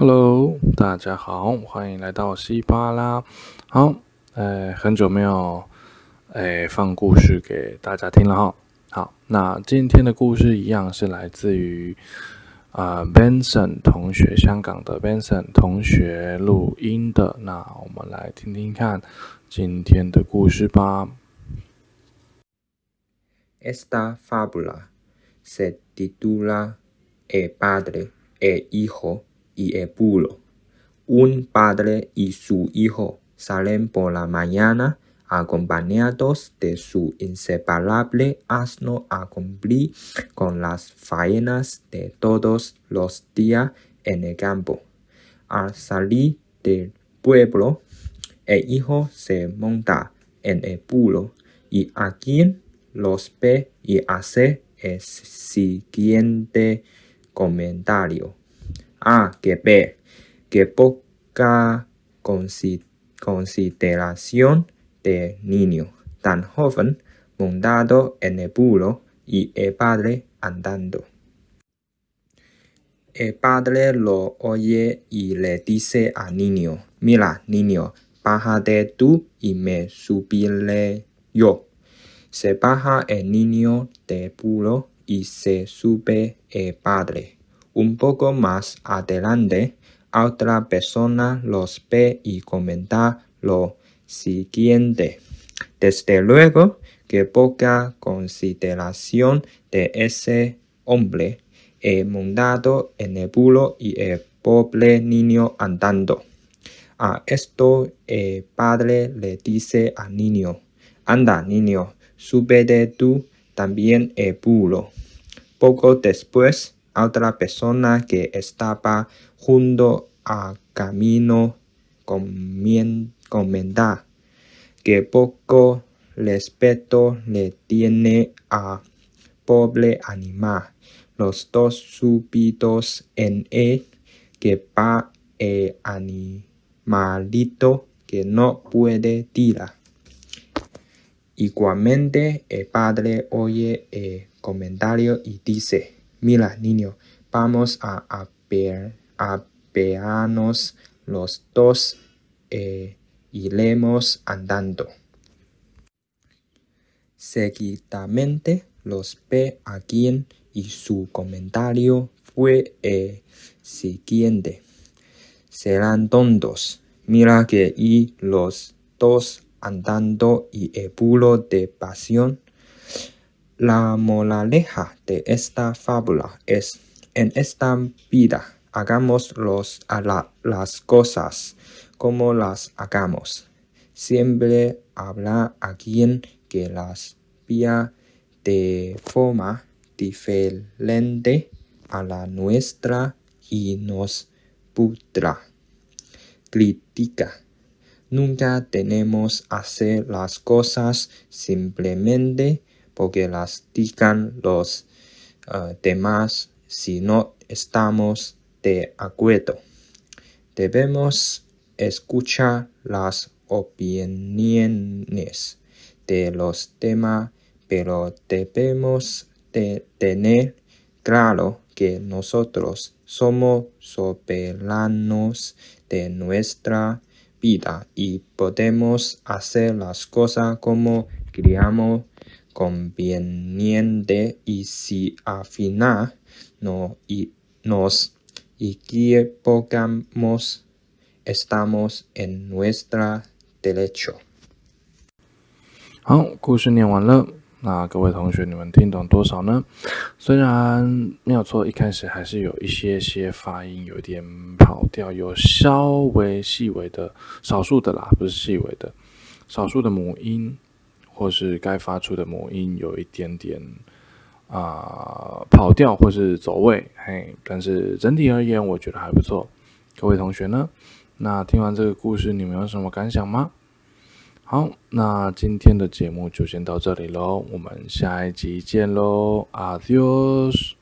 Hello，大家好，欢迎来到西巴拉。好，呃，很久没有诶放故事给大家听了哈。好，那今天的故事一样是来自于啊 Benson 同学，香港的 Benson 同学录音的。那我们来听听看今天的故事吧。Esta fábula se titula El padre, e hijo y el burro. Un padre y su hijo salen por la mañana acompañados de su inseparable asno a cumplir con las faenas de todos los días en el campo. Al salir del pueblo, el hijo se monta en el burro y a quien los ve y hace el siguiente comentario. Ah, que ve, que poca consideración de niño tan joven montado en el burro y el padre andando. El padre lo oye y le dice al niño, mira niño, bájate tú y me subiré yo. Se baja el niño del burro y se sube el padre. Un poco más adelante, otra persona los ve y comenta lo siguiente. Desde luego que poca consideración de ese hombre he montado en el burro y el pobre niño andando. A esto el padre le dice al niño, anda niño, súbete tú también el burro. Poco después, otra persona que estaba junto al camino comenta que poco respeto le tiene a pobre animal. Los dos súbitos en él que va el animalito que no puede tirar. Igualmente el padre oye el comentario y dice, mira niño, vamos a apearnos los dos e iremos andando. Seguidamente los ve a quien y su comentario fue el siguiente. Serán tontos. Mira que y los dos andando y el puro de pasión. La moraleja de esta fábula es, en esta vida hagamos a las cosas como las hagamos. Siempre habrá alguien que las vea de forma diferente a la nuestra y nos pudra, critica. Nunca tenemos hacer las cosas simplemente porque las digan los demás si no estamos de acuerdo. Debemos escuchar las opiniones de los demás, pero debemos de tener claro que nosotros somos soberanos de nuestra vida y podemos hacer las cosas como creamos conveniente y si al final no, y nos equivocamos estamos en nuestra derecho。好，故事念完了。那各位同学，你们听懂多少呢？虽然没有错，一开始还是有一些些发音有点跑调，有稍微细微的、少数的啦，不是细微的，少数的母音或是该发出的母音有一点点啊跑调或是走位，嘿，但是整体而言，我觉得还不错。各位同学呢？那听完这个故事，你们有什么感想吗？好，那今天的节目就先到这里喽，我们下一集见喽，Adios。